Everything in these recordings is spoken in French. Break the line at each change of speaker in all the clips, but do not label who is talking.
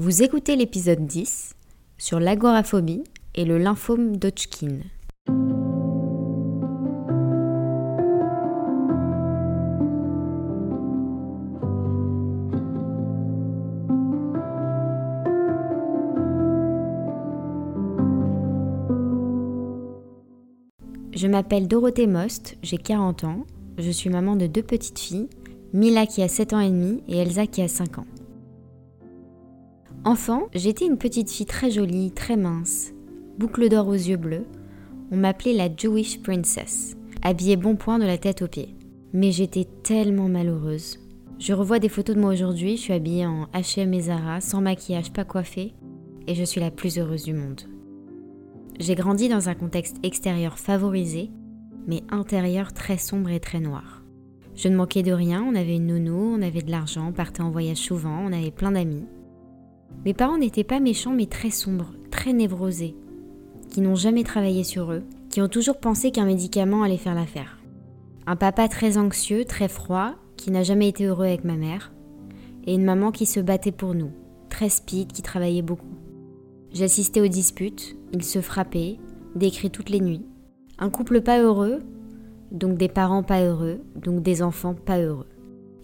Vous écoutez l'épisode 10 sur l'agoraphobie et le lymphome d'Hodgkin. Je m'appelle Dorothée Most, j'ai 40 ans, je suis maman de deux petites filles, Mila qui a 7 ans et demi et Elsa qui a 5 ans. Enfant, j'étais une petite fille très jolie, très mince, boucle d'or aux yeux bleus. On m'appelait la Jewish Princess, habillée bon point de la tête aux pieds. Mais j'étais tellement malheureuse. Je revois des photos de moi aujourd'hui, je suis habillée en H&M et Zara, sans maquillage, pas coiffée, et je suis la plus heureuse du monde. J'ai grandi dans un contexte extérieur favorisé, mais intérieur très sombre et très noir. Je ne manquais de rien, on avait une nounou, on avait de l'argent, on partait en voyage souvent, on avait plein d'amis. Mes parents n'étaient pas méchants mais très sombres, très névrosés, qui n'ont jamais travaillé sur eux, qui ont toujours pensé qu'un médicament allait faire l'affaire. Un papa très anxieux, très froid, qui n'a jamais été heureux avec ma mère, et une maman qui se battait pour nous, très speed, qui travaillait beaucoup. J'assistais aux disputes, ils se frappaient, des cris toutes les nuits. Un couple pas heureux, donc des parents pas heureux, donc des enfants pas heureux.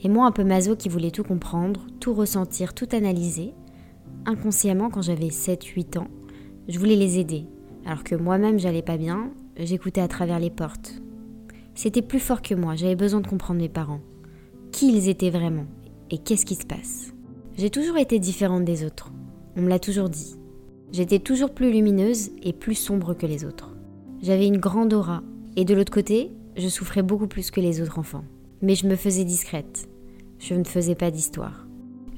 Et moi un peu maso qui voulait tout comprendre, tout ressentir, tout analyser. Inconsciemment quand j'avais 7-8 ans, je voulais les aider. Alors que moi-même j'allais pas bien, j'écoutais à travers les portes. C'était plus fort que moi, j'avais besoin de comprendre mes parents. Qui ils étaient vraiment et qu'est-ce qui se passe. J'ai toujours été différente des autres. On me l'a toujours dit. J'étais toujours plus lumineuse et plus sombre que les autres. J'avais une grande aura, et de l'autre côté, je souffrais beaucoup plus que les autres enfants. Mais je me faisais discrète. Je ne faisais pas d'histoire.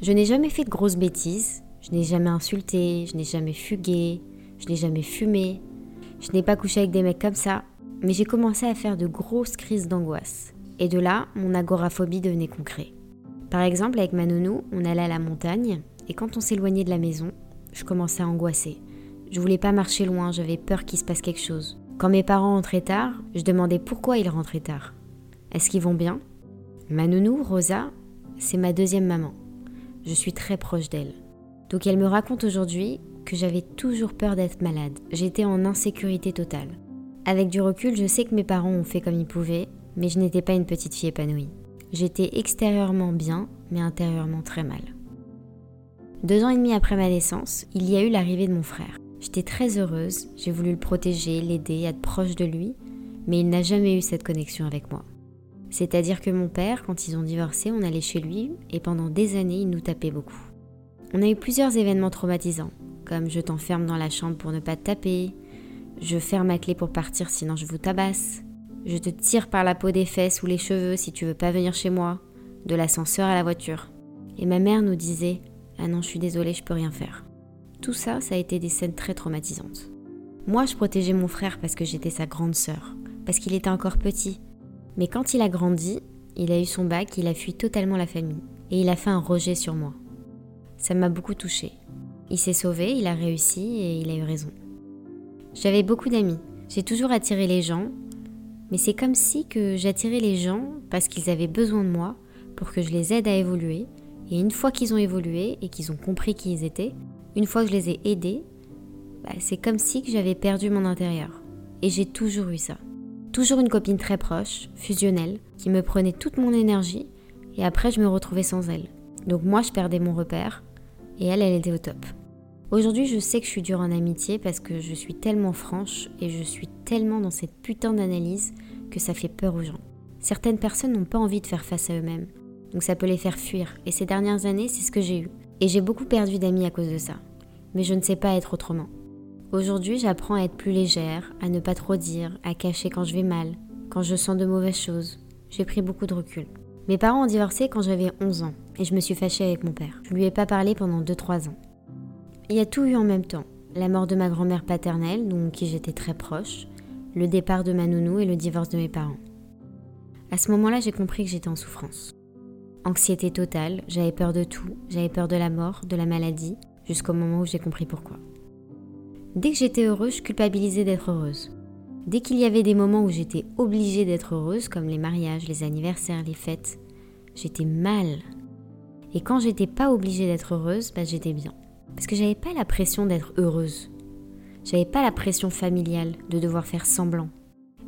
Je n'ai jamais fait de grosses bêtises, je n'ai jamais insulté, je n'ai jamais fugué, je n'ai jamais fumé, je n'ai pas couché avec des mecs comme ça, mais j'ai commencé à faire de grosses crises d'angoisse. Et de là, mon agoraphobie devenait concret. Par exemple, avec ma nounou, on allait à la montagne, et quand on s'éloignait de la maison, je commençais à angoisser. Je voulais pas marcher loin, j'avais peur qu'il se passe quelque chose. Quand mes parents rentraient tard, je demandais pourquoi ils rentraient tard. Est-ce qu'ils vont bien? Ma nounou, Rosa, c'est ma deuxième maman. Je suis très proche d'elle. Donc elle me raconte aujourd'hui que j'avais toujours peur d'être malade. J'étais en insécurité totale. Avec du recul, je sais que mes parents ont fait comme ils pouvaient, mais je n'étais pas une petite fille épanouie. J'étais extérieurement bien, mais intérieurement très mal. Deux ans et demi après ma naissance, il y a eu l'arrivée de mon frère. J'étais très heureuse, j'ai voulu le protéger, l'aider, être proche de lui, mais il n'a jamais eu cette connexion avec moi. C'est-à-dire que mon père, quand ils ont divorcé, on allait chez lui et pendant des années, il nous tapait beaucoup. On a eu plusieurs événements traumatisants, comme je t'enferme dans la chambre pour ne pas te taper, je ferme ma clé pour partir sinon je vous tabasse, je te tire par la peau des fesses ou les cheveux si tu veux pas venir chez moi, de l'ascenseur à la voiture. Et ma mère nous disait ah non, je suis désolée, je peux rien faire. Tout ça, ça a été des scènes très traumatisantes. Moi, je protégeais mon frère parce que j'étais sa grande sœur, parce qu'il était encore petit. Mais quand il a grandi, il a eu son bac, il a fui totalement la famille. Et il a fait un rejet sur moi. Ça m'a beaucoup touchée. Il s'est sauvé, il a réussi et il a eu raison. J'avais beaucoup d'amis. J'ai toujours attiré les gens, mais c'est comme si que j'attirais les gens parce qu'ils avaient besoin de moi pour que je les aide à évoluer et une fois qu'ils ont évolué et qu'ils ont compris qui ils étaient, une fois que je les ai aidés, bah, c'est comme si que j'avais perdu mon intérieur. Et j'ai toujours eu ça. Toujours une copine très proche, fusionnelle, qui me prenait toute mon énergie et après je me retrouvais sans elle. Donc moi je perdais mon repère et elle, elle était au top. Aujourd'hui je sais que je suis dure en amitié parce que je suis tellement franche et je suis tellement dans cette putain d'analyse que ça fait peur aux gens. Certaines personnes n'ont pas envie de faire face à eux-mêmes donc ça peut les faire fuir. Et ces dernières années, c'est ce que j'ai eu. Et j'ai beaucoup perdu d'amis à cause de ça. Mais je ne sais pas être autrement. Aujourd'hui, j'apprends à être plus légère, à ne pas trop dire, à cacher quand je vais mal, quand je sens de mauvaises choses. J'ai pris beaucoup de recul. Mes parents ont divorcé quand j'avais 11 ans et je me suis fâchée avec mon père. Je lui ai pas parlé pendant 2-3 ans. Il y a tout eu en même temps. La mort de ma grand-mère paternelle, dont qui j'étais très proche, le départ de ma nounou et le divorce de mes parents. À ce moment-là, j'ai compris que j'étais en souffrance. Anxiété totale, j'avais peur de tout, j'avais peur de la mort, de la maladie, jusqu'au moment où j'ai compris pourquoi. Dès que j'étais heureuse, je culpabilisais d'être heureuse. Dès qu'il y avait des moments où j'étais obligée d'être heureuse, comme les mariages, les anniversaires, les fêtes, j'étais mal. Et quand j'étais pas obligée d'être heureuse, bah j'étais bien. Parce que j'avais pas la pression d'être heureuse. J'avais pas la pression familiale de devoir faire semblant.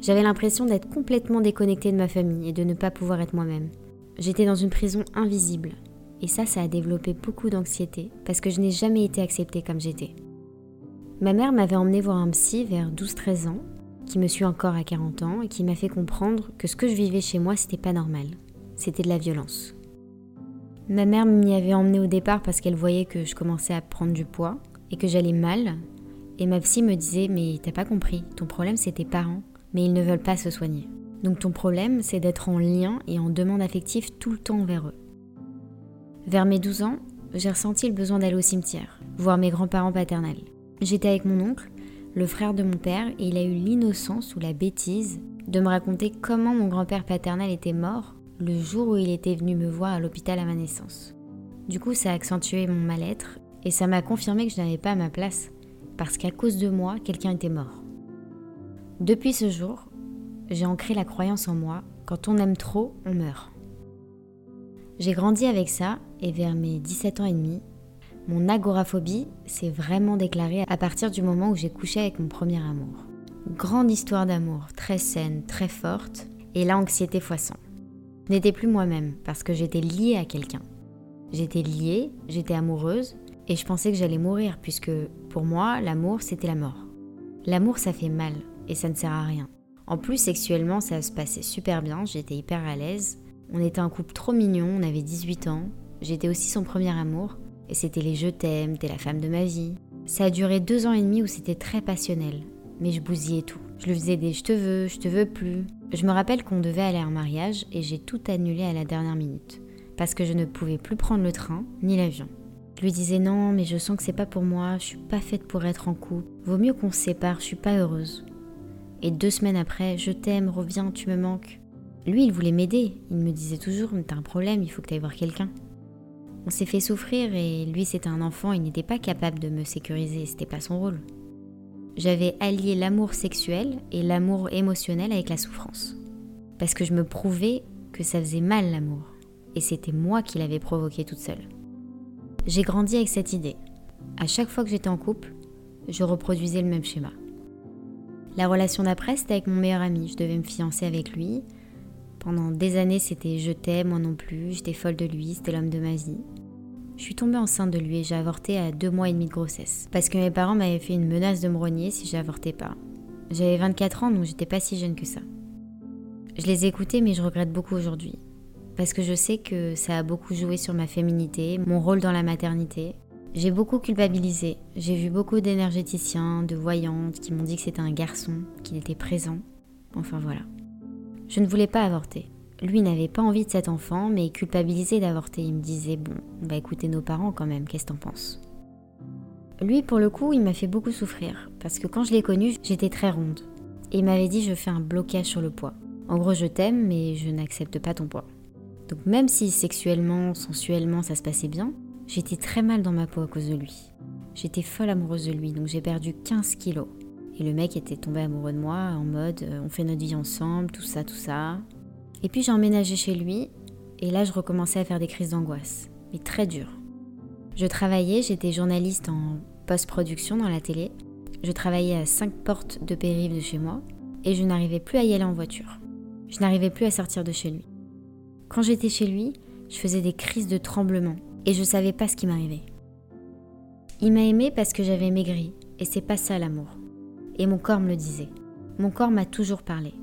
J'avais l'impression d'être complètement déconnectée de ma famille et de ne pas pouvoir être moi-même. J'étais dans une prison invisible. Et ça, ça a développé beaucoup d'anxiété parce que je n'ai jamais été acceptée comme j'étais. Ma mère m'avait emmenée voir un psy vers 12-13 ans, qui me suit encore à 40 ans et qui m'a fait comprendre que ce que je vivais chez moi, c'était pas normal. C'était de la violence. Ma mère m'y avait emmenée au départ parce qu'elle voyait que je commençais à prendre du poids et que j'allais mal. Et ma psy me disait Mais t'as pas compris, ton problème c'est tes parents mais ils ne veulent pas se soigner. Donc ton problème, c'est d'être en lien et en demande affective tout le temps envers eux. Vers mes 12 ans, j'ai ressenti le besoin d'aller au cimetière, voir mes grands-parents paternels. J'étais avec mon oncle, le frère de mon père, et il a eu l'innocence ou la bêtise de me raconter comment mon grand-père paternel était mort le jour où il était venu me voir à l'hôpital à ma naissance. Du coup, ça a accentué mon mal-être et ça m'a confirmé que je n'avais pas ma place, parce qu'à cause de moi, quelqu'un était mort. Depuis ce jour, j'ai ancré la croyance en moi, quand on aime trop, on meurt. J'ai grandi avec ça et vers mes 17 ans et demi, mon agoraphobie s'est vraiment déclarée à partir du moment où j'ai couché avec mon premier amour. Grande histoire d'amour, très saine, très forte, et là anxiété fois 100. Je n'étais plus moi-même parce que j'étais liée à quelqu'un. J'étais liée, j'étais amoureuse, et je pensais que j'allais mourir puisque pour moi, l'amour, c'était la mort. L'amour, ça fait mal, et ça ne sert à rien. En plus, sexuellement, ça se passait super bien, j'étais hyper à l'aise. On était un couple trop mignon, on avait 18 ans. J'étais aussi son premier amour, et c'était les je t'aime, t'es la femme de ma vie. Ça a duré deux ans et demi où c'était très passionnel, mais je bousillais tout. Je lui faisais des je te veux, je te veux plus. Je me rappelle qu'on devait aller en mariage et j'ai tout annulé à la dernière minute, parce que je ne pouvais plus prendre le train ni l'avion. Je lui disais non, mais je sens que c'est pas pour moi, je suis pas faite pour être en couple. Vaut mieux qu'on se sépare, je suis pas heureuse. Et deux semaines après, je t'aime, reviens, tu me manques. Lui, il voulait m'aider. Il me disait toujours, t'as un problème, il faut que tu ailles voir quelqu'un. On s'est fait souffrir et lui, c'était un enfant, il n'était pas capable de me sécuriser, c'était pas son rôle. J'avais allié l'amour sexuel et l'amour émotionnel avec la souffrance. Parce que je me prouvais que ça faisait mal l'amour. Et c'était moi qui l'avais provoqué toute seule. J'ai grandi avec cette idée. À chaque fois que j'étais en couple, je reproduisais le même schéma. La relation d'après, c'était avec mon meilleur ami. Je devais me fiancer avec lui. Pendant des années, c'était je t'aime, moi non plus. J'étais folle de lui, c'était l'homme de ma vie. Je suis tombée enceinte de lui et j'ai avorté à deux mois et demi de grossesse. Parce que mes parents m'avaient fait une menace de me rogner si j'avortais pas. J'avais 24 ans, donc j'étais pas si jeune que ça. Je les ai écoutés, mais je regrette beaucoup aujourd'hui. Parce que je sais que ça a beaucoup joué sur ma féminité, mon rôle dans la maternité, j'ai beaucoup culpabilisé. J'ai vu beaucoup d'énergéticiens, de voyantes qui m'ont dit que c'était un garçon, qu'il était présent. Enfin voilà. Je ne voulais pas avorter. Lui n'avait pas envie de cet enfant, mais culpabilisé d'avorter. Il me disait Bon, on va écouter nos parents quand même, qu'est-ce que t'en penses? Lui, pour le coup, il m'a fait beaucoup souffrir, parce que quand je l'ai connu, j'étais très ronde. Et il m'avait dit Je fais un blocage sur le poids. En gros, je t'aime, mais je n'accepte pas ton poids. Donc, même si sexuellement, sensuellement, ça se passait bien, J'étais très mal dans ma peau à cause de lui. J'étais folle amoureuse de lui, donc j'ai perdu 15 kilos. Et le mec était tombé amoureux de moi en mode euh, on fait notre vie ensemble, tout ça, tout ça. Et puis j'ai emménagé chez lui, et là je recommençais à faire des crises d'angoisse, mais très dures. Je travaillais, j'étais journaliste en post-production dans la télé. Je travaillais à 5 portes de périphérique de chez moi, et je n'arrivais plus à y aller en voiture. Je n'arrivais plus à sortir de chez lui. Quand j'étais chez lui, je faisais des crises de tremblement et je savais pas ce qui m'arrivait. Il m'a aimé parce que j'avais maigri, et c'est pas ça l'amour. Et mon corps me le disait. Mon corps m'a toujours parlé.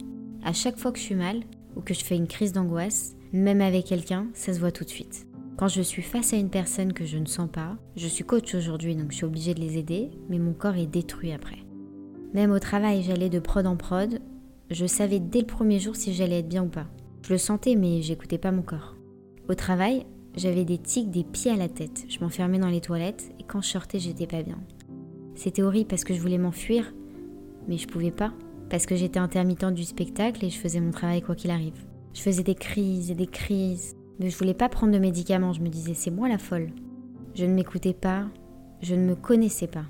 À chaque fois que je suis mal, ou que je fais une crise d'angoisse, même avec quelqu'un, ça se voit tout de suite. Quand je suis face à une personne que je ne sens pas, je suis coach aujourd'hui donc je suis obligée de les aider, mais mon corps est détruit après. Même au travail, j'allais de prod en prod, je savais dès le premier jour si j'allais être bien ou pas. Je le sentais, mais j'écoutais pas mon corps. Au travail, j'avais des tics des pieds à la tête. Je m'enfermais dans les toilettes et quand je sortais, j'étais pas bien. C'était horrible parce que je voulais m'enfuir, mais je pouvais pas, parce que j'étais intermittente du spectacle et je faisais mon travail quoi qu'il arrive. Je faisais des crises et des crises, mais je voulais pas prendre de médicaments, je me disais c'est moi la folle. Je ne m'écoutais pas, je ne me connaissais pas.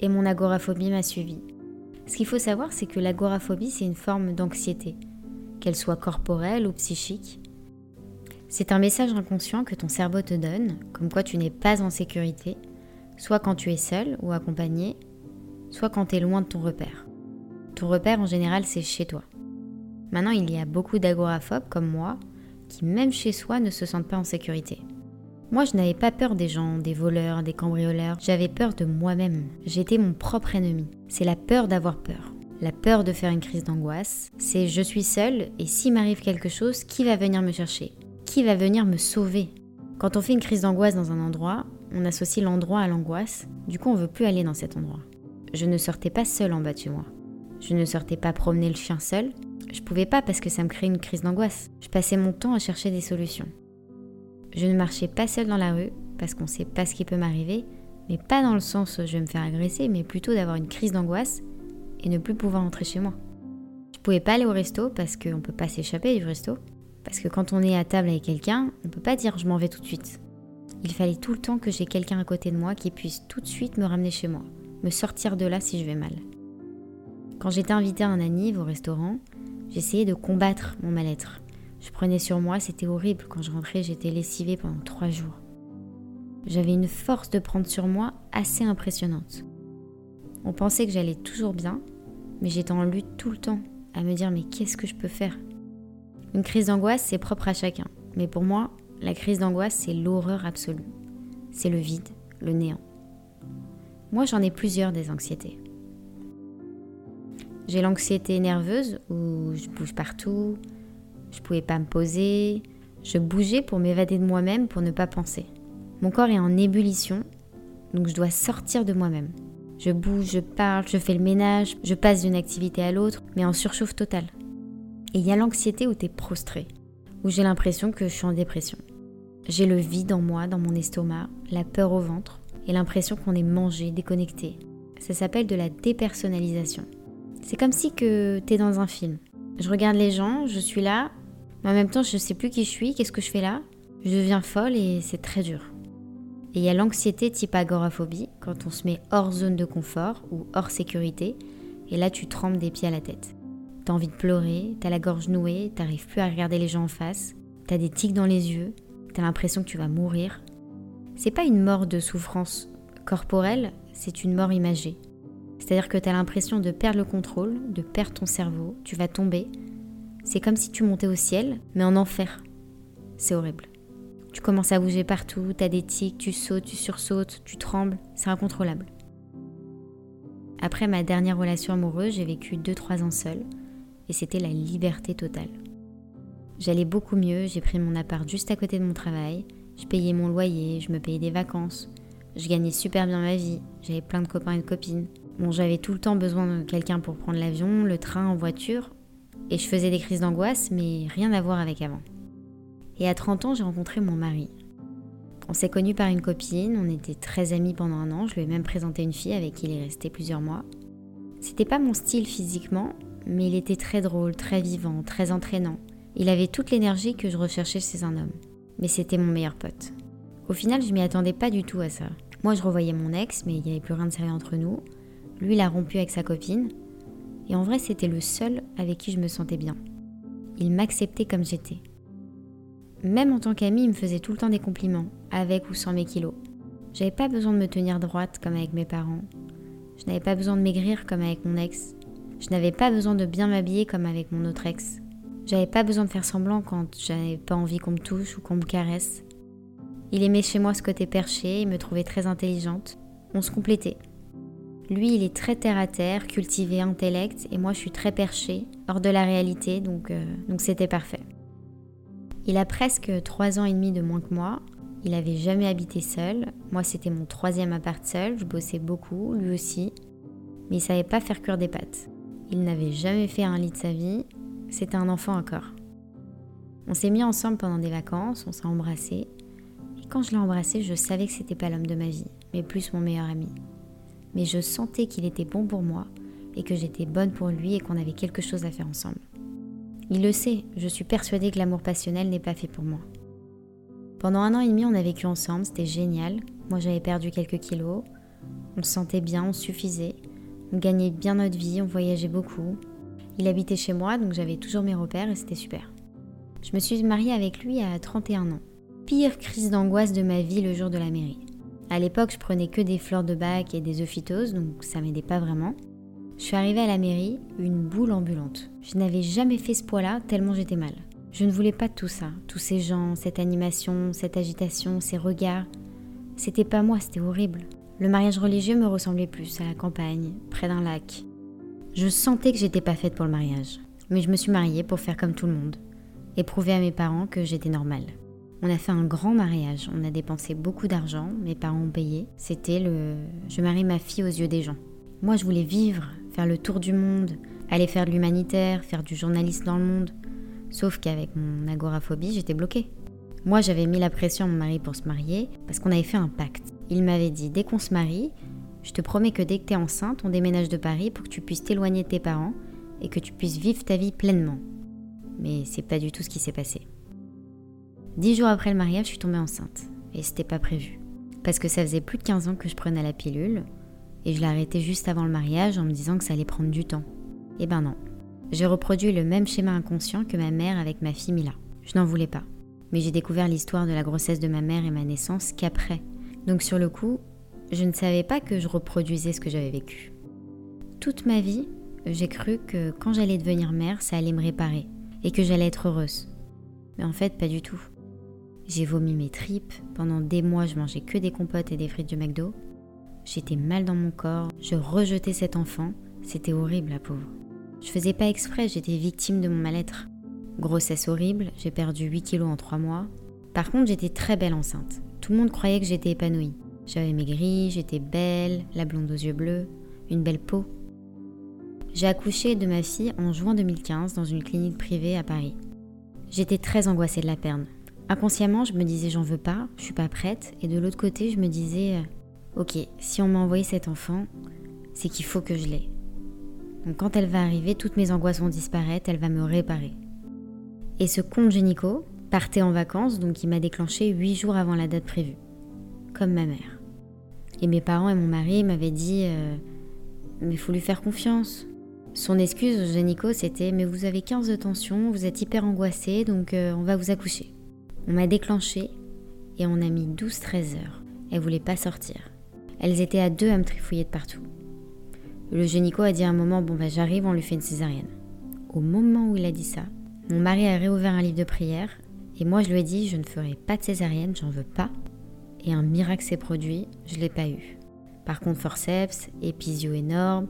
Et mon agoraphobie m'a suivi. Ce qu'il faut savoir, c'est que l'agoraphobie, c'est une forme d'anxiété, qu'elle soit corporelle ou psychique. C'est un message inconscient que ton cerveau te donne, comme quoi tu n'es pas en sécurité, soit quand tu es seul ou accompagné, soit quand tu es loin de ton repère. Repère en général c'est chez toi. Maintenant il y a beaucoup d'agoraphobes comme moi qui même chez soi ne se sentent pas en sécurité. Moi je n'avais pas peur des gens, des voleurs, des cambrioleurs, j'avais peur de moi-même. J'étais mon propre ennemi. C'est la peur d'avoir peur. La peur de faire une crise d'angoisse, c'est je suis seule et s'il m'arrive quelque chose, qui va venir me chercher? Qui va venir me sauver? Quand on fait une crise d'angoisse dans un endroit, on associe l'endroit à l'angoisse, du coup on veut plus aller dans cet endroit. Je ne sortais pas seule en bas de moi. Je ne sortais pas promener le chien seul. Je pouvais pas parce que ça me créait une crise d'angoisse. Je passais mon temps à chercher des solutions. Je ne marchais pas seule dans la rue parce qu'on sait pas ce qui peut m'arriver, mais pas dans le sens où je vais me faire agresser, mais plutôt d'avoir une crise d'angoisse et ne plus pouvoir rentrer chez moi. Je pouvais pas aller au resto parce qu'on peut pas s'échapper du resto. Parce que quand on est à table avec quelqu'un, on peut pas dire je m'en vais tout de suite. Il fallait tout le temps que j'ai quelqu'un à côté de moi qui puisse tout de suite me ramener chez moi, me sortir de là si je vais mal. Quand j'étais invitée à un anniv au restaurant, j'essayais de combattre mon mal-être. Je prenais sur moi, c'était horrible. Quand je rentrais, j'étais lessivée pendant trois jours. J'avais une force de prendre sur moi assez impressionnante. On pensait que j'allais toujours bien, mais j'étais en lutte tout le temps, à me dire mais qu'est-ce que je peux faire? Une crise d'angoisse, c'est propre à chacun. Mais pour moi, la crise d'angoisse, c'est l'horreur absolue. C'est le vide, le néant. Moi, j'en ai plusieurs des anxiétés. J'ai l'anxiété nerveuse où je bouge partout, je pouvais pas me poser, je bougeais pour m'évader de moi-même pour ne pas penser. Mon corps est en ébullition, donc je dois sortir de moi-même. Je bouge, je parle, je fais le ménage, je passe d'une activité à l'autre, mais en surchauffe totale. Et il y a l'anxiété où tu es prostré, où j'ai l'impression que je suis en dépression. J'ai le vide en moi, dans mon estomac, la peur au ventre et l'impression qu'on est mangé, déconnecté. Ça s'appelle de la dépersonnalisation. C'est comme si que t'es dans un film. Je regarde les gens, je suis là, mais en même temps je sais plus qui je suis, qu'est-ce que je fais là. Je deviens folle et c'est très dur. Et il y a l'anxiété type agoraphobie, quand on se met hors zone de confort ou hors sécurité, et là tu trembles des pieds à la tête. T'as envie de pleurer, t'as la gorge nouée, t'arrives plus à regarder les gens en face, t'as des tics dans les yeux, t'as l'impression que tu vas mourir. C'est pas une mort de souffrance corporelle, c'est une mort imagée. C'est-à-dire que t'as l'impression de perdre le contrôle, de perdre ton cerveau, tu vas tomber. C'est comme si tu montais au ciel, mais en enfer. C'est horrible. Tu commences à bouger partout, t'as des tics, tu sautes, tu sursautes, tu trembles, c'est incontrôlable. Après ma dernière relation amoureuse, j'ai vécu 2-3 ans seule, et c'était la liberté totale. J'allais beaucoup mieux, j'ai pris mon appart juste à côté de mon travail, je payais mon loyer, je me payais des vacances, je gagnais super bien ma vie, j'avais plein de copains et de copines. Bon, j'avais tout le temps besoin de quelqu'un pour prendre l'avion, le train, en voiture, et je faisais des crises d'angoisse, mais rien à voir avec avant. Et à 30 ans, j'ai rencontré mon mari. On s'est connus par une copine, on était très amis pendant un an, je lui ai même présenté une fille avec qui il est resté plusieurs mois. C'était pas mon style physiquement, mais il était très drôle, très vivant, très entraînant. Il avait toute l'énergie que je recherchais chez un homme. Mais c'était mon meilleur pote. Au final, je m'y attendais pas du tout à ça. Moi, je revoyais mon ex, mais il n'y avait plus rien de sérieux entre nous. Lui, il a rompu avec sa copine. Et en vrai, c'était le seul avec qui je me sentais bien. Il m'acceptait comme j'étais. Même en tant qu'ami, il me faisait tout le temps des compliments, avec ou sans mes kilos. J'avais pas besoin de me tenir droite comme avec mes parents. Je n'avais pas besoin de maigrir comme avec mon ex. Je n'avais pas besoin de bien m'habiller comme avec mon autre ex. J'avais pas besoin de faire semblant quand j'avais pas envie qu'on me touche ou qu'on me caresse. Il aimait chez moi ce côté perché, il me trouvait très intelligente. On se complétait. Lui, il est très terre à terre, cultivé, intellect, et moi, je suis très perché, hors de la réalité, donc euh, donc c'était parfait. Il a presque trois ans et demi de moins que moi. Il avait jamais habité seul. Moi, c'était mon troisième appart seul. Je bossais beaucoup, lui aussi. Mais il savait pas faire cuire des pâtes. Il n'avait jamais fait un lit de sa vie. C'était un enfant encore. On s'est mis ensemble pendant des vacances, on s'est embrassés Quand je l'ai embrassé, je savais que c'était pas l'homme de ma vie, mais plus mon meilleur ami. Mais je sentais qu'il était bon pour moi et que j'étais bonne pour lui et qu'on avait quelque chose à faire ensemble. Il le sait, je suis persuadée que l'amour passionnel n'est pas fait pour moi. Pendant un an et demi, on a vécu ensemble, c'était génial. Moi, j'avais perdu quelques kilos. On se sentait bien, on suffisait. On gagnait bien notre vie, on voyageait beaucoup. Il habitait chez moi, donc j'avais toujours mes repères et c'était super. Je me suis mariée avec lui à 31 ans. Pire crise d'angoisse de ma vie le jour de la mairie. À l'époque, je prenais que des fleurs de bac et des œufs donc ça m'aidait pas vraiment. Je suis arrivée à la mairie, une boule ambulante. Je n'avais jamais fait ce poids-là tellement j'étais mal. Je ne voulais pas tout ça, tous ces gens, cette animation, cette agitation, ces regards. C'était pas moi, c'était horrible. Le mariage religieux me ressemblait plus à la campagne, près d'un lac. Je sentais que j'étais pas faite pour le mariage, mais je me suis mariée pour faire comme tout le monde et prouver à mes parents que j'étais normale. On a fait un grand mariage, on a dépensé beaucoup d'argent, mes parents ont payé. C'était le je marie ma fille aux yeux des gens. Moi, je voulais vivre, faire le tour du monde, aller faire de l'humanitaire, faire du journalisme dans le monde. Sauf qu'avec mon agoraphobie, j'étais bloquée. Moi, j'avais mis la pression à mon mari pour se marier parce qu'on avait fait un pacte. Il m'avait dit dès qu'on se marie, je te promets que dès que t'es enceinte, on déménage de Paris pour que tu puisses t'éloigner de tes parents et que tu puisses vivre ta vie pleinement. Mais c'est pas du tout ce qui s'est passé. Dix jours après le mariage, je suis tombée enceinte. Et c'était pas prévu. Parce que ça faisait plus de 15 ans que je prenais la pilule, et je l'ai arrêtée juste avant le mariage en me disant que ça allait prendre du temps. Eh ben non. J'ai reproduit le même schéma inconscient que ma mère avec ma fille Mila. Je n'en voulais pas. Mais j'ai découvert l'histoire de la grossesse de ma mère et ma naissance qu'après. Donc sur le coup, je ne savais pas que je reproduisais ce que j'avais vécu. Toute ma vie, j'ai cru que quand j'allais devenir mère, ça allait me réparer et que j'allais être heureuse. Mais en fait, pas du tout. J'ai vomi mes tripes, pendant des mois je mangeais que des compotes et des frites du McDo. J'étais mal dans mon corps, je rejetais cet enfant, c'était horrible la pauvre. Je faisais pas exprès, j'étais victime de mon mal-être. Grossesse horrible, j'ai perdu 8 kilos en 3 mois. Par contre, j'étais très belle enceinte. Tout le monde croyait que j'étais épanouie. J'avais maigri, j'étais belle, la blonde aux yeux bleus, une belle peau. J'ai accouché de ma fille en juin 2015 dans une clinique privée à Paris. J'étais très angoissée de la perdre. Inconsciemment, je me disais j'en veux pas, je suis pas prête, et de l'autre côté, je me disais euh, ok, si on m'a envoyé cet enfant, c'est qu'il faut que je l'ai. Donc quand elle va arriver, toutes mes angoisses vont disparaître, elle va me réparer. Et ce compte génico partait en vacances, donc il m'a déclenché huit jours avant la date prévue, comme ma mère. Et mes parents et mon mari m'avaient dit euh, Mais faut lui faire confiance. Son excuse au génico, c'était Mais vous avez 15 de tension, vous êtes hyper angoissé, donc euh, on va vous accoucher. On m'a déclenché et on a mis 12-13 heures. Elle voulait pas sortir. Elles étaient à deux à me trifouiller de partout. Le génico a dit à un moment Bon, bah j'arrive, on lui fait une césarienne. Au moment où il a dit ça, mon mari a réouvert un livre de prière et moi je lui ai dit Je ne ferai pas de césarienne, j'en veux pas. Et un miracle s'est produit, je l'ai pas eu. Par contre, forceps, épisio énorme,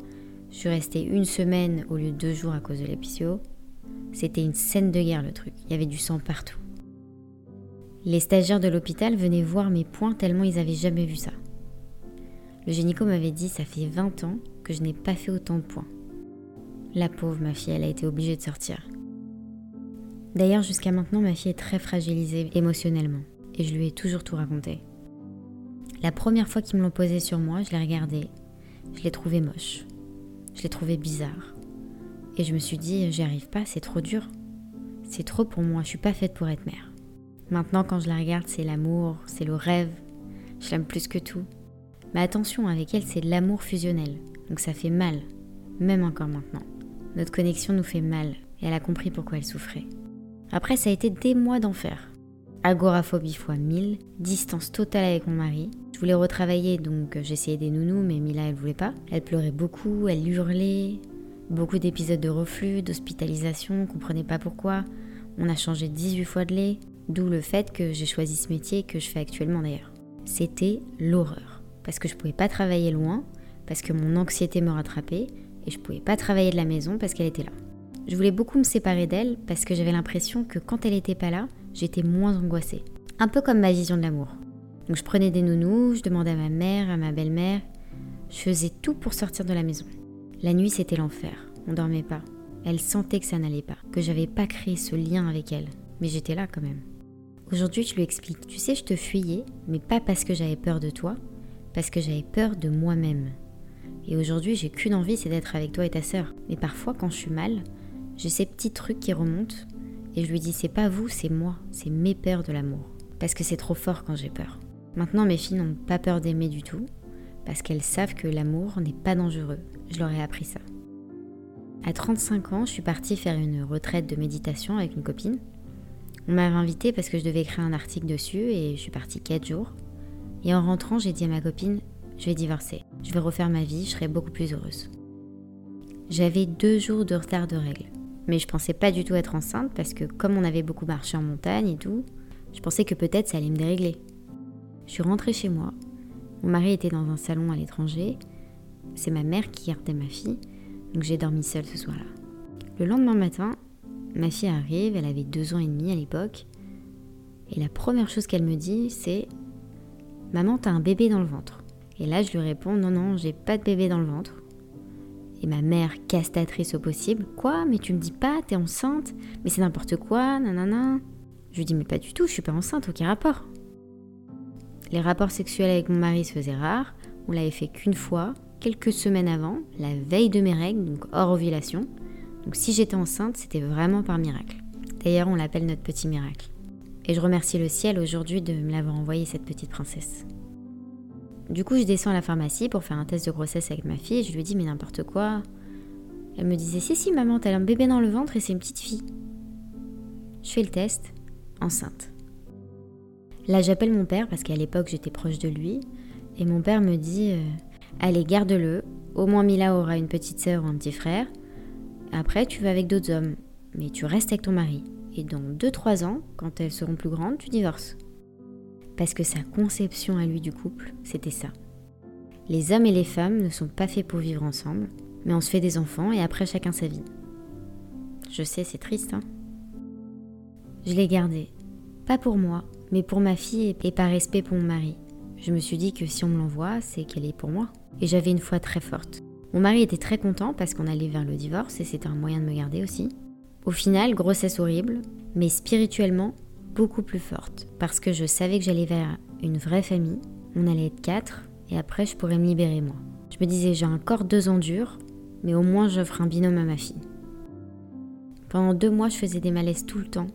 je suis restée une semaine au lieu de deux jours à cause de l'épisio. C'était une scène de guerre le truc, il y avait du sang partout. Les stagiaires de l'hôpital venaient voir mes points tellement ils avaient jamais vu ça. Le gynéco m'avait dit ça fait 20 ans que je n'ai pas fait autant de points. La pauvre, ma fille, elle a été obligée de sortir. D'ailleurs, jusqu'à maintenant, ma fille est très fragilisée émotionnellement et je lui ai toujours tout raconté. La première fois qu'ils me l'ont posé sur moi, je l'ai regardé, je l'ai trouvé moche. Je l'ai trouvé bizarre. Et je me suis dit, j'y arrive pas, c'est trop dur. C'est trop pour moi, je suis pas faite pour être mère. Maintenant, quand je la regarde, c'est l'amour, c'est le rêve. Je l'aime plus que tout. Mais attention, avec elle, c'est de l'amour fusionnel. Donc ça fait mal, même encore maintenant. Notre connexion nous fait mal, et elle a compris pourquoi elle souffrait. Après, ça a été des mois d'enfer. Agoraphobie fois 1000, distance totale avec mon mari. Je voulais retravailler, donc j'essayais des nounous, mais Mila, elle voulait pas. Elle pleurait beaucoup, elle hurlait. Beaucoup d'épisodes de reflux, d'hospitalisation, on comprenait pas pourquoi. On a changé 18 fois de lait, d'où le fait que j'ai choisi ce métier que je fais actuellement d'ailleurs. C'était l'horreur. Parce que je pouvais pas travailler loin, parce que mon anxiété me rattrapait, et je pouvais pas travailler de la maison parce qu'elle était là. Je voulais beaucoup me séparer d'elle parce que j'avais l'impression que quand elle était pas là, j'étais moins angoissée. Un peu comme ma vision de l'amour. Donc je prenais des nounous, je demandais à ma mère, à ma belle-mère. Je faisais tout pour sortir de la maison. La nuit, c'était l'enfer. On dormait pas. Elle sentait que ça n'allait pas, que j'avais pas créé ce lien avec elle. Mais j'étais là quand même. Aujourd'hui, je lui explique, tu sais, je te fuyais, mais pas parce que j'avais peur de toi, parce que j'avais peur de moi-même. Et aujourd'hui, j'ai qu'une envie, c'est d'être avec toi et ta sœur. Mais parfois, quand je suis mal, j'ai ces petits trucs qui remontent, et je lui dis, c'est pas vous, c'est moi, c'est mes peurs de l'amour. Parce que c'est trop fort quand j'ai peur. Maintenant, mes filles n'ont pas peur d'aimer du tout, parce qu'elles savent que l'amour n'est pas dangereux. Je leur ai appris ça. À 35 ans, je suis partie faire une retraite de méditation avec une copine. On m'avait invitée parce que je devais écrire un article dessus et je suis partie 4 jours. Et en rentrant, j'ai dit à ma copine, je vais divorcer, je vais refaire ma vie, je serai beaucoup plus heureuse. J'avais deux jours de retard de règles. Mais je pensais pas du tout être enceinte parce que comme on avait beaucoup marché en montagne et tout, je pensais que peut-être ça allait me dérégler. Je suis rentrée chez moi. Mon mari était dans un salon à l'étranger. C'est ma mère qui gardait ma fille, donc j'ai dormi seule ce soir-là. Le lendemain matin, ma fille arrive, elle avait deux ans et demi à l'époque, et la première chose qu'elle me dit, c'est Maman, t'as un bébé dans le ventre. Et là, je lui réponds Non, non, j'ai pas de bébé dans le ventre. Et ma mère, castatrice au possible Quoi? Mais tu me dis pas, t'es enceinte Mais c'est n'importe quoi, nanana. Je lui dis Mais pas du tout, je suis pas enceinte, aucun rapport. Les rapports sexuels avec mon mari se faisaient rares. On l'avait fait qu'une fois, quelques semaines avant, la veille de mes règles, donc hors ovulation. Donc si j'étais enceinte, c'était vraiment par miracle. D'ailleurs, on l'appelle notre petit miracle. Et je remercie le ciel aujourd'hui de me l'avoir envoyé cette petite princesse. Du coup, je descends à la pharmacie pour faire un test de grossesse avec ma fille et je lui dis mais n'importe quoi. Elle me disait si si maman, t'as un bébé dans le ventre et c'est une petite fille. Je fais le test, enceinte. Là, j'appelle mon père parce qu'à l'époque j'étais proche de lui et mon père me dit euh, allez garde-le, au moins Mila aura une petite sœur ou un petit frère. Après, tu vas avec d'autres hommes, mais tu restes avec ton mari. Et dans 2-3 ans, quand elles seront plus grandes, tu divorces parce que sa conception à lui du couple, c'était ça. Les hommes et les femmes ne sont pas faits pour vivre ensemble, mais on se fait des enfants et après chacun sa vie. Je sais, c'est triste, hein Je l'ai gardé. Pas pour moi, mais pour ma fille et par respect pour mon mari. Je me suis dit que si on me l'envoie, c'est qu'elle est pour moi. Et j'avais une foi très forte. Mon mari était très content parce qu'on allait vers le divorce et c'était un moyen de me garder aussi. Au final, grossesse horrible, mais spirituellement, beaucoup plus forte parce que je savais que j'allais vers une vraie famille. On allait être quatre et après je pourrais me libérer moi. Je me disais j'ai encore deux ans durs, mais au moins j'offre un binôme à ma fille. Pendant deux mois je faisais des malaises tout le temps.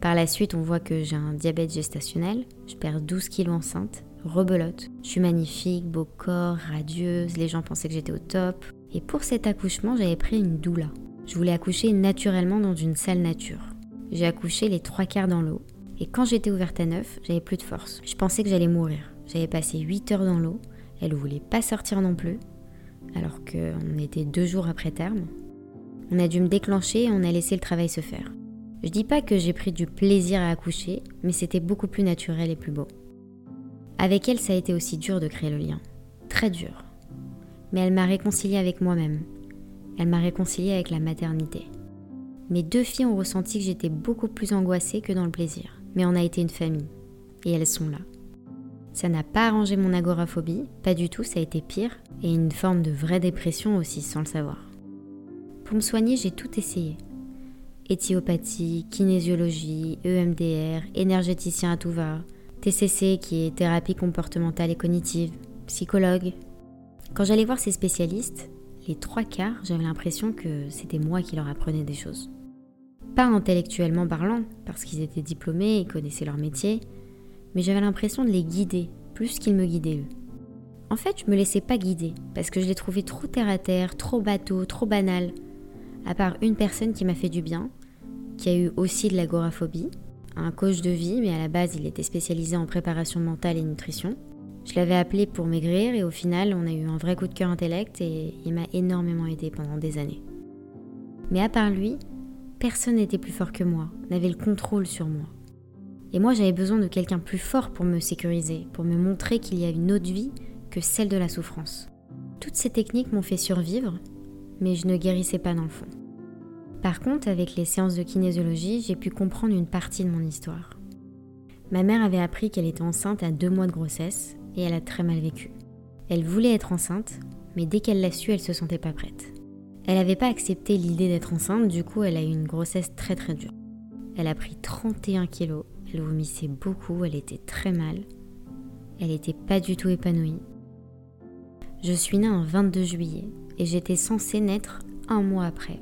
Par la suite on voit que j'ai un diabète gestationnel, je perds 12 kilos enceinte, rebelote. Je suis magnifique, beau corps, radieuse, les gens pensaient que j'étais au top. Et pour cet accouchement j'avais pris une doula. Je voulais accoucher naturellement dans une salle nature. J'ai accouché les trois quarts dans l'eau et quand j'étais ouverte à neuf, j'avais plus de force. Je pensais que j'allais mourir. J'avais passé 8 heures dans l'eau. Elle voulait pas sortir non plus. Alors qu'on était deux jours après terme. On a dû me déclencher et on a laissé le travail se faire. Je dis pas que j'ai pris du plaisir à accoucher, mais c'était beaucoup plus naturel et plus beau. Avec elle, ça a été aussi dur de créer le lien. Très dur. Mais elle m'a réconciliée avec moi-même. Elle m'a réconciliée avec la maternité. Mes deux filles ont ressenti que j'étais beaucoup plus angoissée que dans le plaisir mais on a été une famille. Et elles sont là. Ça n'a pas arrangé mon agoraphobie, pas du tout, ça a été pire, et une forme de vraie dépression aussi sans le savoir. Pour me soigner, j'ai tout essayé. Éthiopathie, kinésiologie, EMDR, énergéticien à tout va, TCC qui est thérapie comportementale et cognitive, psychologue. Quand j'allais voir ces spécialistes, les trois quarts, j'avais l'impression que c'était moi qui leur apprenais des choses. Pas intellectuellement parlant, parce qu'ils étaient diplômés et connaissaient leur métier, mais j'avais l'impression de les guider, plus qu'ils me guidaient eux. En fait, je me laissais pas guider, parce que je les trouvais trop terre à terre, trop bateau, trop banal. À part une personne qui m'a fait du bien, qui a eu aussi de l'agoraphobie, un coach de vie, mais à la base il était spécialisé en préparation mentale et nutrition. Je l'avais appelé pour maigrir et au final on a eu un vrai coup de cœur intellect et il m'a énormément aidé pendant des années. Mais à part lui, Personne n'était plus fort que moi, n'avait le contrôle sur moi. Et moi j'avais besoin de quelqu'un plus fort pour me sécuriser, pour me montrer qu'il y a une autre vie que celle de la souffrance. Toutes ces techniques m'ont fait survivre, mais je ne guérissais pas dans le fond. Par contre, avec les séances de kinésiologie, j'ai pu comprendre une partie de mon histoire. Ma mère avait appris qu'elle était enceinte à deux mois de grossesse et elle a très mal vécu. Elle voulait être enceinte, mais dès qu'elle l'a su, elle se sentait pas prête. Elle n'avait pas accepté l'idée d'être enceinte, du coup elle a eu une grossesse très très dure. Elle a pris 31 kilos, elle vomissait beaucoup, elle était très mal. Elle n'était pas du tout épanouie. Je suis née un 22 juillet et j'étais censée naître un mois après.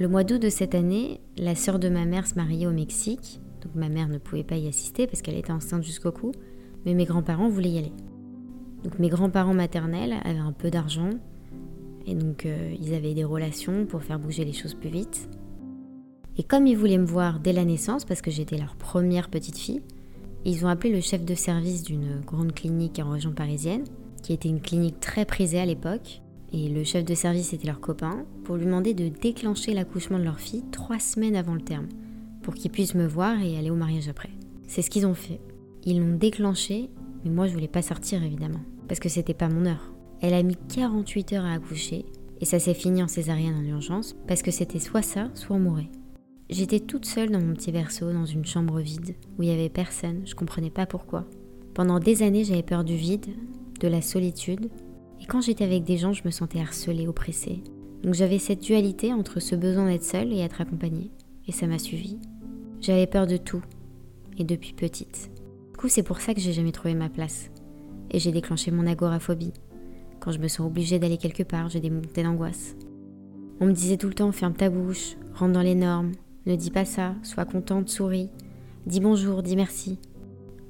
Le mois d'août de cette année, la sœur de ma mère se mariait au Mexique, donc ma mère ne pouvait pas y assister parce qu'elle était enceinte jusqu'au cou, mais mes grands-parents voulaient y aller. Donc mes grands-parents maternels avaient un peu d'argent et donc euh, ils avaient des relations pour faire bouger les choses plus vite. Et comme ils voulaient me voir dès la naissance, parce que j'étais leur première petite fille, ils ont appelé le chef de service d'une grande clinique en région parisienne, qui était une clinique très prisée à l'époque, et le chef de service était leur copain, pour lui demander de déclencher l'accouchement de leur fille trois semaines avant le terme, pour qu'ils puissent me voir et aller au mariage après. C'est ce qu'ils ont fait. Ils l'ont déclenché, mais moi je voulais pas sortir évidemment, parce que c'était pas mon heure. Elle a mis 48 heures à accoucher, et ça s'est fini en césarienne en urgence, parce que c'était soit ça, soit on mourait. J'étais toute seule dans mon petit berceau, dans une chambre vide, où il y avait personne, je comprenais pas pourquoi. Pendant des années, j'avais peur du vide, de la solitude, et quand j'étais avec des gens, je me sentais harcelée, oppressée. Donc j'avais cette dualité entre ce besoin d'être seule et être accompagnée, et ça m'a suivi. J'avais peur de tout, et depuis petite. Du coup, c'est pour ça que j'ai jamais trouvé ma place, et j'ai déclenché mon agoraphobie. Quand je me sens obligée d'aller quelque part, j'ai des montées d'angoisse. On me disait tout le temps ferme ta bouche, rentre dans les normes, ne dis pas ça, sois contente, souris. Dis bonjour, dis merci.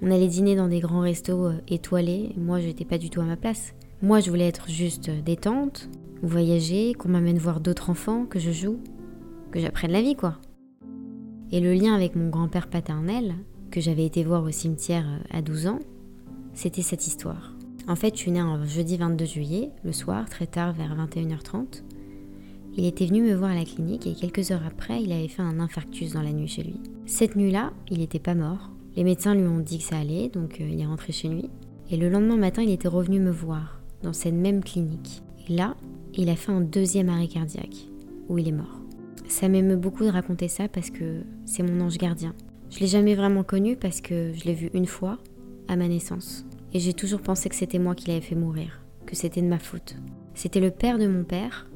On allait dîner dans des grands restos euh, étoilés, et moi j'étais pas du tout à ma place. Moi je voulais être juste euh, détente, voyager, qu'on m'amène voir d'autres enfants, que je joue, que j'apprenne la vie quoi. Et le lien avec mon grand-père paternel, que j'avais été voir au cimetière euh, à 12 ans, c'était cette histoire. En fait, je suis née un jeudi 22 juillet, le soir, très tard, vers 21h30. Il était venu me voir à la clinique et quelques heures après, il avait fait un infarctus dans la nuit chez lui. Cette nuit-là, il n'était pas mort. Les médecins lui ont dit que ça allait, donc euh, il est rentré chez lui. Et le lendemain matin, il était revenu me voir, dans cette même clinique. Et là, il a fait un deuxième arrêt cardiaque, où il est mort. Ça m'émeut beaucoup de raconter ça parce que c'est mon ange gardien. Je l'ai jamais vraiment connu parce que je l'ai vu une fois, à ma naissance. Et j'ai toujours pensé que c'était moi qui l'avais fait mourir, que c'était de ma faute. C'était le père de mon père,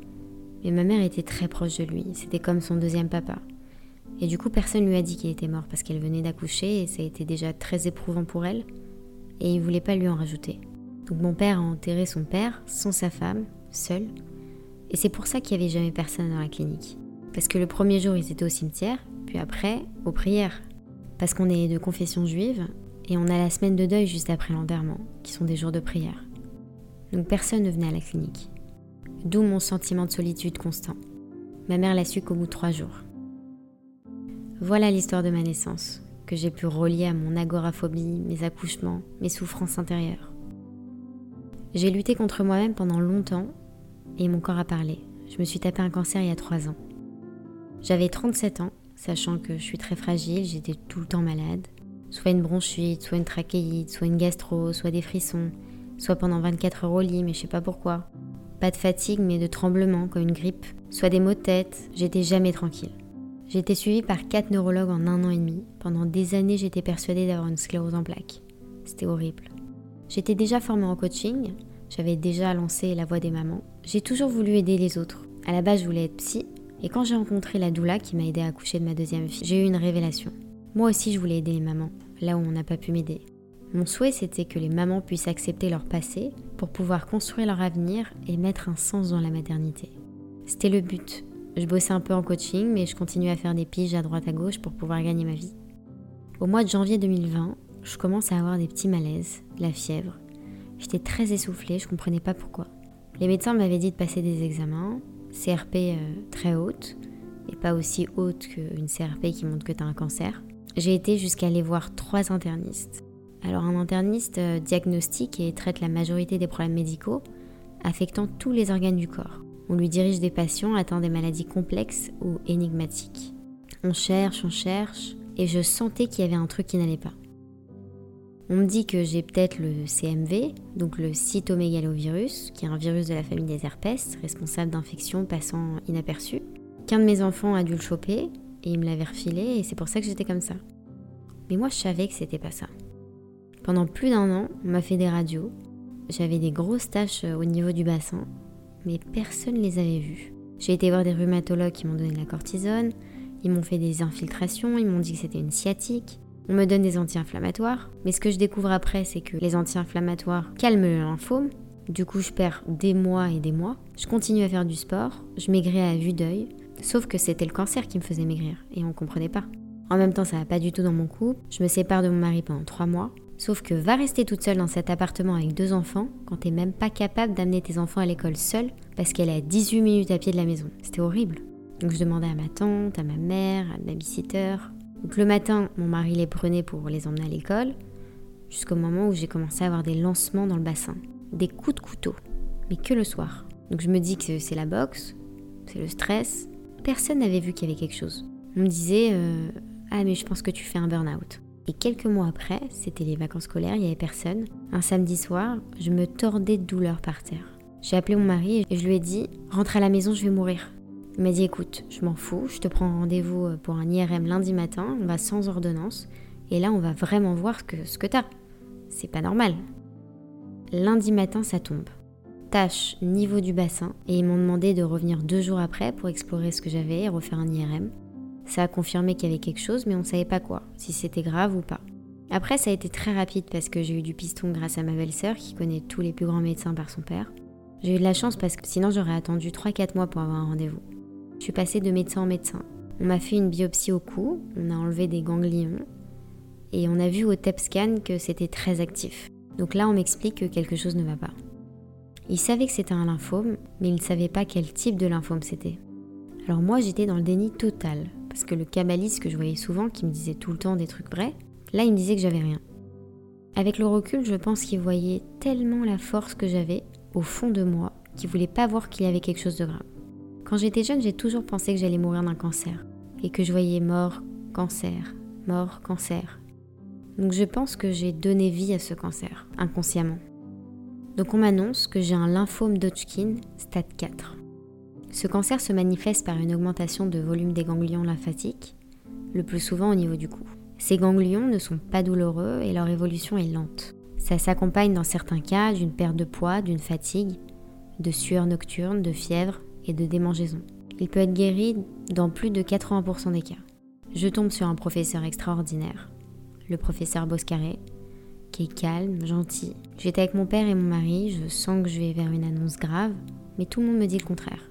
mais ma mère était très proche de lui, c'était comme son deuxième papa. Et du coup, personne lui a dit qu'il était mort parce qu'elle venait d'accoucher et ça a été déjà très éprouvant pour elle. Et il voulait pas lui en rajouter. Donc mon père a enterré son père sans sa femme, seul. Et c'est pour ça qu'il n'y avait jamais personne dans la clinique. Parce que le premier jour, ils étaient au cimetière, puis après, aux prières. Parce qu'on est de confession juive et on a la semaine de deuil juste après l'enterrement, qui sont des jours de prière. Donc personne ne venait à la clinique. D'où mon sentiment de solitude constant. Ma mère l'a su qu'au bout de trois jours. Voilà l'histoire de ma naissance, que j'ai pu relier à mon agoraphobie, mes accouchements, mes souffrances intérieures. J'ai lutté contre moi-même pendant longtemps et mon corps a parlé. Je me suis tapé un cancer il y a trois ans. J'avais 37 ans, sachant que je suis très fragile, j'étais tout le temps malade. Soit une bronchite, soit une trachéite, soit une gastro, soit des frissons, soit pendant 24 heures au lit, mais je sais pas pourquoi. Pas de fatigue, mais de tremblement, comme une grippe. Soit des maux de tête, j'étais jamais tranquille. J'ai été suivie par quatre neurologues en un an et demi. Pendant des années, j'étais persuadée d'avoir une sclérose en plaques. C'était horrible. J'étais déjà formée en coaching, j'avais déjà lancé la voix des mamans. J'ai toujours voulu aider les autres. À la base, je voulais être psy, et quand j'ai rencontré la doula qui m'a aidé à accoucher de ma deuxième fille, j'ai eu une révélation. Moi aussi, je voulais aider les mamans, là où on n'a pas pu m'aider. Mon souhait, c'était que les mamans puissent accepter leur passé pour pouvoir construire leur avenir et mettre un sens dans la maternité. C'était le but. Je bossais un peu en coaching, mais je continuais à faire des piges à droite à gauche pour pouvoir gagner ma vie. Au mois de janvier 2020, je commence à avoir des petits malaises, la fièvre. J'étais très essoufflée, je comprenais pas pourquoi. Les médecins m'avaient dit de passer des examens, CRP euh, très haute, et pas aussi haute qu'une CRP qui montre que tu as un cancer. J'ai été jusqu'à aller voir trois internistes. Alors un interniste euh, diagnostique et traite la majorité des problèmes médicaux affectant tous les organes du corps. On lui dirige des patients atteints des maladies complexes ou énigmatiques. On cherche, on cherche, et je sentais qu'il y avait un truc qui n'allait pas. On me dit que j'ai peut-être le CMV, donc le cytomégalovirus, qui est un virus de la famille des herpès, responsable d'infections passant inaperçues. Qu'un de mes enfants a dû le choper, et il me l'avait refilé, et c'est pour ça que j'étais comme ça. Mais moi, je savais que c'était pas ça. Pendant plus d'un an, on m'a fait des radios. J'avais des grosses taches euh, au niveau du bassin, mais personne ne les avait vues. J'ai été voir des rhumatologues qui m'ont donné de la cortisone, ils m'ont fait des infiltrations, ils m'ont dit que c'était une sciatique. On me donne des anti-inflammatoires, mais ce que je découvre après, c'est que les anti-inflammatoires calment le lymphome. Du coup, je perds des mois et des mois. Je continue à faire du sport, je maigris à vue d'œil, sauf que c'était le cancer qui me faisait maigrir, et on comprenait pas. En même temps, ça va pas du tout dans mon couple. Je me sépare de mon mari pendant trois mois. Sauf que va rester toute seule dans cet appartement avec deux enfants quand t'es même pas capable d'amener tes enfants à l'école seule parce qu'elle est à 18 minutes à pied de la maison. C'était horrible. Donc je demandais à ma tante, à ma mère, à ma babysitter. Donc le matin, mon mari les prenait pour les emmener à l'école, jusqu'au moment où j'ai commencé à avoir des lancements dans le bassin. Des coups de couteau, mais que le soir. Donc je me dis que c'est la boxe, c'est le stress. Personne n'avait vu qu'il y avait quelque chose. On me disait euh, Ah, mais je pense que tu fais un burn-out. Et quelques mois après, c'était les vacances scolaires, il n'y avait personne. Un samedi soir, je me tordais de douleur par terre. J'ai appelé mon mari et je lui ai dit Rentre à la maison, je vais mourir. Il m'a dit Écoute, je m'en fous, je te prends rendez-vous pour un IRM lundi matin, on va sans ordonnance, et là on va vraiment voir ce que, ce que t'as. C'est pas normal. Lundi matin, ça tombe. Tâche niveau du bassin, et ils m'ont demandé de revenir deux jours après pour explorer ce que j'avais et refaire un IRM. Ça a confirmé qu'il y avait quelque chose, mais on ne savait pas quoi, si c'était grave ou pas. Après, ça a été très rapide parce que j'ai eu du piston grâce à ma belle-sœur qui connaît tous les plus grands médecins par son père. J'ai eu de la chance parce que sinon j'aurais attendu 3-4 mois pour avoir un rendez-vous. Je suis passée de médecin en médecin. On m'a fait une biopsie au cou, on a enlevé des ganglions et on a vu au TEP scan que c'était très actif. Donc là, on m'explique que quelque chose ne va pas. Il savait que c'était un lymphome, mais il ne savait pas quel type de lymphome c'était. Alors moi, j'étais dans le déni total parce que le kabbaliste que je voyais souvent, qui me disait tout le temps des trucs vrais, là il me disait que j'avais rien. Avec le recul, je pense qu'il voyait tellement la force que j'avais au fond de moi qu'il voulait pas voir qu'il y avait quelque chose de grave. Quand j'étais jeune, j'ai toujours pensé que j'allais mourir d'un cancer et que je voyais mort, cancer, mort, cancer. Donc je pense que j'ai donné vie à ce cancer, inconsciemment. Donc on m'annonce que j'ai un lymphome d'Hodgkin stade 4. Ce cancer se manifeste par une augmentation de volume des ganglions lymphatiques, le plus souvent au niveau du cou. Ces ganglions ne sont pas douloureux et leur évolution est lente. Ça s'accompagne dans certains cas d'une perte de poids, d'une fatigue, de sueur nocturne, de fièvre et de démangeaison. Il peut être guéri dans plus de 80% des cas. Je tombe sur un professeur extraordinaire, le professeur Boscaré, qui est calme, gentil. J'étais avec mon père et mon mari, je sens que je vais vers une annonce grave, mais tout le monde me dit le contraire.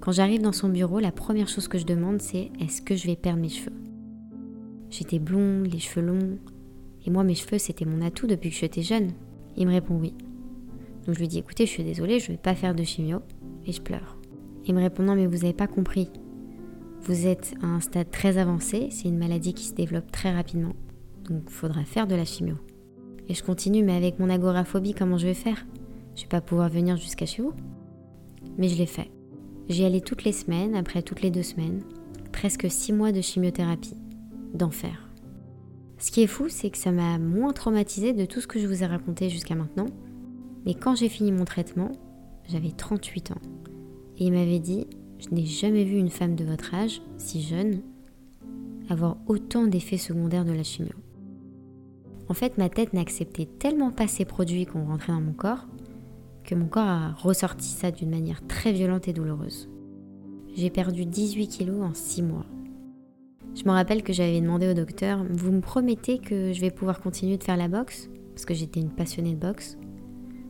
Quand j'arrive dans son bureau, la première chose que je demande, c'est est-ce que je vais perdre mes cheveux? J'étais blonde, les cheveux longs, et moi mes cheveux c'était mon atout depuis que j'étais jeune. Il me répond oui. Donc je lui dis écoutez, je suis désolée, je vais pas faire de chimio, et je pleure. Il me répond non mais vous n'avez pas compris. Vous êtes à un stade très avancé, c'est une maladie qui se développe très rapidement, donc il faudra faire de la chimio. Et je continue, mais avec mon agoraphobie, comment je vais faire? Je vais pas pouvoir venir jusqu'à chez vous. Mais je l'ai fait. J'y allais toutes les semaines, après toutes les deux semaines. Presque six mois de chimiothérapie. D'enfer. Ce qui est fou, c'est que ça m'a moins traumatisé de tout ce que je vous ai raconté jusqu'à maintenant. Mais quand j'ai fini mon traitement, j'avais 38 ans. Et il m'avait dit, je n'ai jamais vu une femme de votre âge, si jeune, avoir autant d'effets secondaires de la chimio. En fait, ma tête n'acceptait tellement pas ces produits qu'on rentrait dans mon corps que mon corps a ressorti ça d'une manière très violente et douloureuse. J'ai perdu 18 kilos en 6 mois. Je me rappelle que j'avais demandé au docteur Vous me promettez que je vais pouvoir continuer de faire la boxe? Parce que j'étais une passionnée de boxe.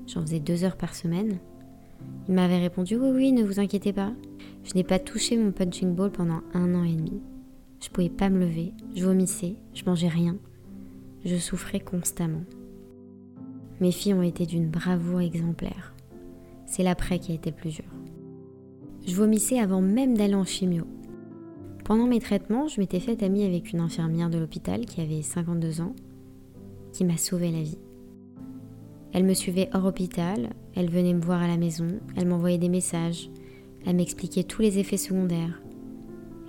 J'en faisais deux heures par semaine. Il m'avait répondu Oui, oui, ne vous inquiétez pas. Je n'ai pas touché mon punching ball pendant un an et demi. Je pouvais pas me lever, je vomissais, je mangeais rien. Je souffrais constamment. Mes filles ont été d'une bravoure exemplaire. C'est l'après qui a été plus dur. Je vomissais avant même d'aller en chimio. Pendant mes traitements, je m'étais faite amie avec une infirmière de l'hôpital qui avait 52 ans, qui m'a sauvé la vie. Elle me suivait hors hôpital, elle venait me voir à la maison, elle m'envoyait des messages, elle m'expliquait tous les effets secondaires.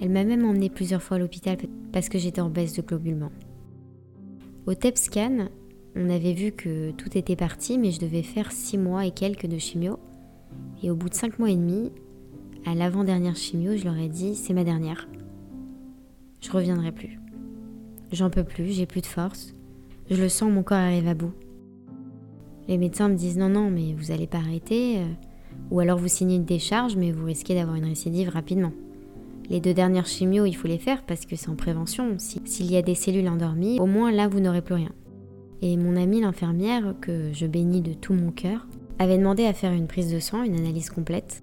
Elle m'a même emmené plusieurs fois à l'hôpital parce que j'étais en baisse de globules blancs. Au TEP scan, on avait vu que tout était parti, mais je devais faire 6 mois et quelques de chimio. Et au bout de 5 mois et demi, à l'avant-dernière chimio, je leur ai dit c'est ma dernière. Je reviendrai plus. J'en peux plus, j'ai plus de force. Je le sens, mon corps arrive à bout. Les médecins me disent non, non, mais vous allez pas arrêter. Euh, ou alors vous signez une décharge, mais vous risquez d'avoir une récidive rapidement. Les deux dernières chimios, il faut les faire parce que c'est en prévention. S'il y a des cellules endormies, au moins là, vous n'aurez plus rien. Et mon amie l'infirmière, que je bénis de tout mon cœur, avait demandé à faire une prise de sang, une analyse complète.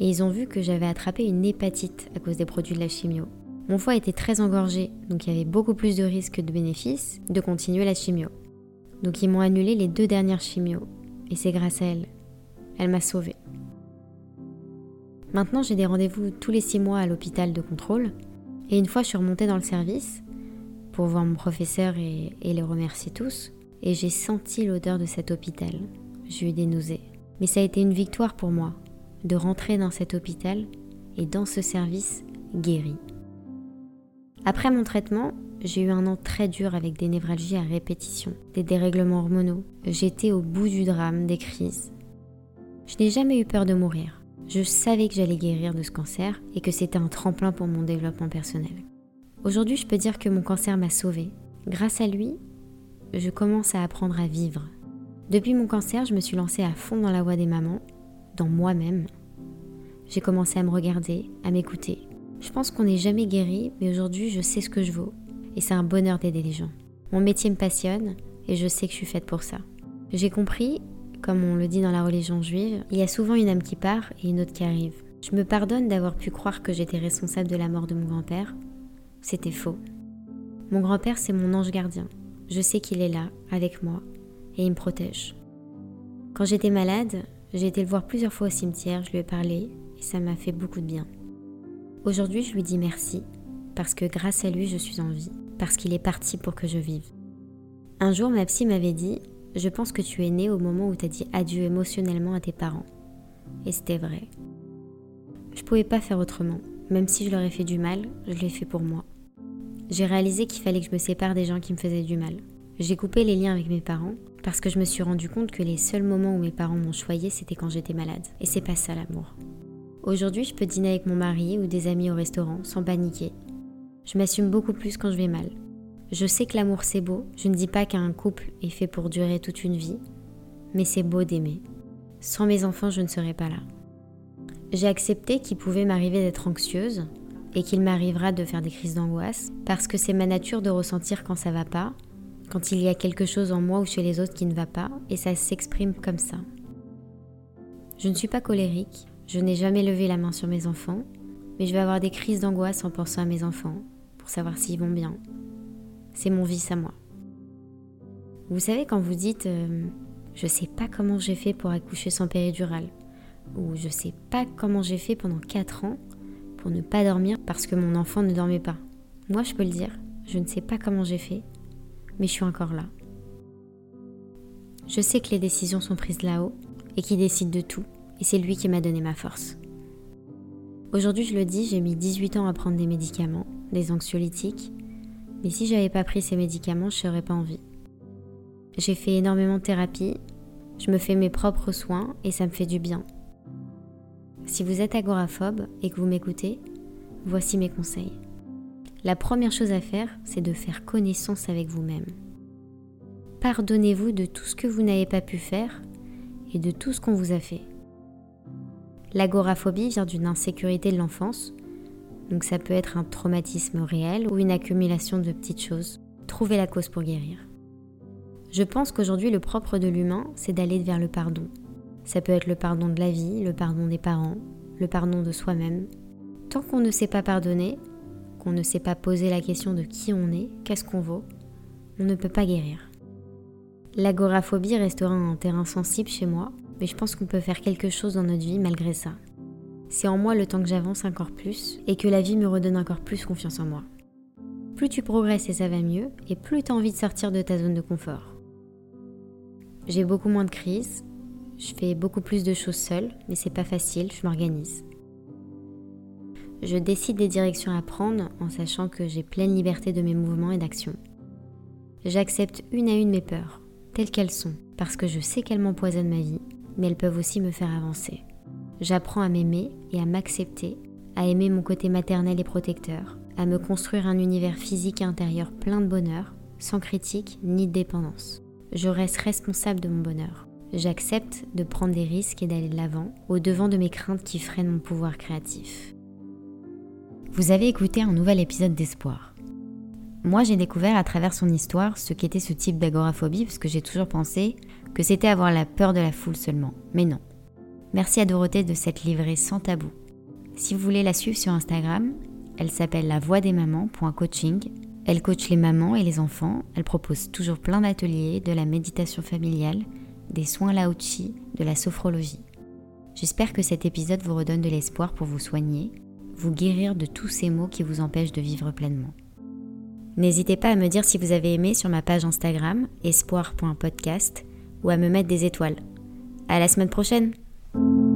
Et ils ont vu que j'avais attrapé une hépatite à cause des produits de la chimio. Mon foie était très engorgé, donc il y avait beaucoup plus de risques que de bénéfices de continuer la chimio. Donc ils m'ont annulé les deux dernières chimios. Et c'est grâce à elle. Elle m'a sauvée. Maintenant, j'ai des rendez-vous tous les six mois à l'hôpital de contrôle. Et une fois, je suis remontée dans le service pour voir mon professeur et, et les remercier tous. Et j'ai senti l'odeur de cet hôpital. J'ai eu des nausées. Mais ça a été une victoire pour moi de rentrer dans cet hôpital et dans ce service guéri. Après mon traitement, j'ai eu un an très dur avec des névralgies à répétition, des dérèglements hormonaux. J'étais au bout du drame, des crises. Je n'ai jamais eu peur de mourir. Je savais que j'allais guérir de ce cancer et que c'était un tremplin pour mon développement personnel. Aujourd'hui, je peux dire que mon cancer m'a sauvée. Grâce à lui, je commence à apprendre à vivre. Depuis mon cancer, je me suis lancée à fond dans la voie des mamans, dans moi-même. J'ai commencé à me regarder, à m'écouter. Je pense qu'on n'est jamais guéri, mais aujourd'hui, je sais ce que je vaux et c'est un bonheur d'aider les gens. Mon métier me passionne et je sais que je suis faite pour ça. J'ai compris, comme on le dit dans la religion juive, il y a souvent une âme qui part et une autre qui arrive. Je me pardonne d'avoir pu croire que j'étais responsable de la mort de mon grand-père. C'était faux. Mon grand-père, c'est mon ange gardien. Je sais qu'il est là, avec moi, et il me protège. Quand j'étais malade, j'ai été le voir plusieurs fois au cimetière, je lui ai parlé, et ça m'a fait beaucoup de bien. Aujourd'hui, je lui dis merci, parce que grâce à lui, je suis en vie parce qu'il est parti pour que je vive. Un jour, ma psy m'avait dit Je pense que tu es né au moment où tu as dit adieu émotionnellement à tes parents. Et c'était vrai. Je pouvais pas faire autrement. Même si je leur ai fait du mal, je l'ai fait pour moi. J'ai réalisé qu'il fallait que je me sépare des gens qui me faisaient du mal. J'ai coupé les liens avec mes parents parce que je me suis rendu compte que les seuls moments où mes parents m'ont choyé, c'était quand j'étais malade. Et c'est pas ça l'amour. Aujourd'hui, je peux dîner avec mon mari ou des amis au restaurant sans paniquer je m'assume beaucoup plus quand je vais mal. Je sais que l'amour c'est beau, je ne dis pas qu'un couple est fait pour durer toute une vie, mais c'est beau d'aimer. Sans mes enfants, je ne serais pas là. J'ai accepté qu'il pouvait m'arriver d'être anxieuse et qu'il m'arrivera de faire des crises d'angoisse parce que c'est ma nature de ressentir quand ça va pas, quand il y a quelque chose en moi ou chez les autres qui ne va pas et ça s'exprime comme ça. Je ne suis pas colérique, je n'ai jamais levé la main sur mes enfants, mais je vais avoir des crises d'angoisse en pensant à mes enfants, pour savoir s'ils vont bien. C'est mon vice à moi. Vous savez quand vous dites euh, je sais pas comment j'ai fait pour accoucher sans péridurale ou je sais pas comment j'ai fait pendant 4 ans pour ne pas dormir parce que mon enfant ne dormait pas. Moi je peux le dire, je ne sais pas comment j'ai fait, mais je suis encore là. Je sais que les décisions sont prises là-haut et qu'il décide de tout et c'est lui qui m'a donné ma force. Aujourd'hui, je le dis, j'ai mis 18 ans à prendre des médicaments, des anxiolytiques, mais si j'avais pas pris ces médicaments, je serais pas en vie. J'ai fait énormément de thérapie, je me fais mes propres soins et ça me fait du bien. Si vous êtes agoraphobe et que vous m'écoutez, voici mes conseils. La première chose à faire, c'est de faire connaissance avec vous-même. Pardonnez-vous de tout ce que vous n'avez pas pu faire et de tout ce qu'on vous a fait. L'agoraphobie vient d'une insécurité de l'enfance, donc ça peut être un traumatisme réel ou une accumulation de petites choses. Trouvez la cause pour guérir. Je pense qu'aujourd'hui le propre de l'humain, c'est d'aller vers le pardon. Ça peut être le pardon de la vie, le pardon des parents, le pardon de soi-même. Tant qu'on ne sait pas pardonner, qu'on ne sait pas poser la question de qui on est, qu'est-ce qu'on vaut, on ne peut pas guérir. L'agoraphobie restera un terrain sensible chez moi, mais je pense qu'on peut faire quelque chose dans notre vie malgré ça. C'est en moi le temps que j'avance encore plus et que la vie me redonne encore plus confiance en moi. Plus tu progresses et ça va mieux, et plus tu as envie de sortir de ta zone de confort. J'ai beaucoup moins de crises, je fais beaucoup plus de choses seule, mais c'est pas facile, je m'organise. Je décide des directions à prendre en sachant que j'ai pleine liberté de mes mouvements et d'actions. J'accepte une à une mes peurs, telles qu'elles sont, parce que je sais qu'elles m'empoisonnent ma vie mais elles peuvent aussi me faire avancer. J'apprends à m'aimer et à m'accepter, à aimer mon côté maternel et protecteur, à me construire un univers physique et intérieur plein de bonheur, sans critique ni dépendance. Je reste responsable de mon bonheur. J'accepte de prendre des risques et d'aller de l'avant, au devant de mes craintes qui freinent mon pouvoir créatif. Vous avez écouté un nouvel épisode d'Espoir. Moi, j'ai découvert à travers son histoire ce qu'était ce type d'agoraphobie, parce que j'ai toujours pensé que c'était avoir la peur de la foule seulement. Mais non. Merci à Dorothée de cette livrée sans tabou. Si vous voulez la suivre sur Instagram, elle s'appelle la voix des mamans.coaching. Elle coach les mamans et les enfants. Elle propose toujours plein d'ateliers, de la méditation familiale, des soins laochi, de la sophrologie. J'espère que cet épisode vous redonne de l'espoir pour vous soigner, vous guérir de tous ces maux qui vous empêchent de vivre pleinement. N'hésitez pas à me dire si vous avez aimé sur ma page Instagram espoir.podcast ou à me mettre des étoiles. À la semaine prochaine! Thank you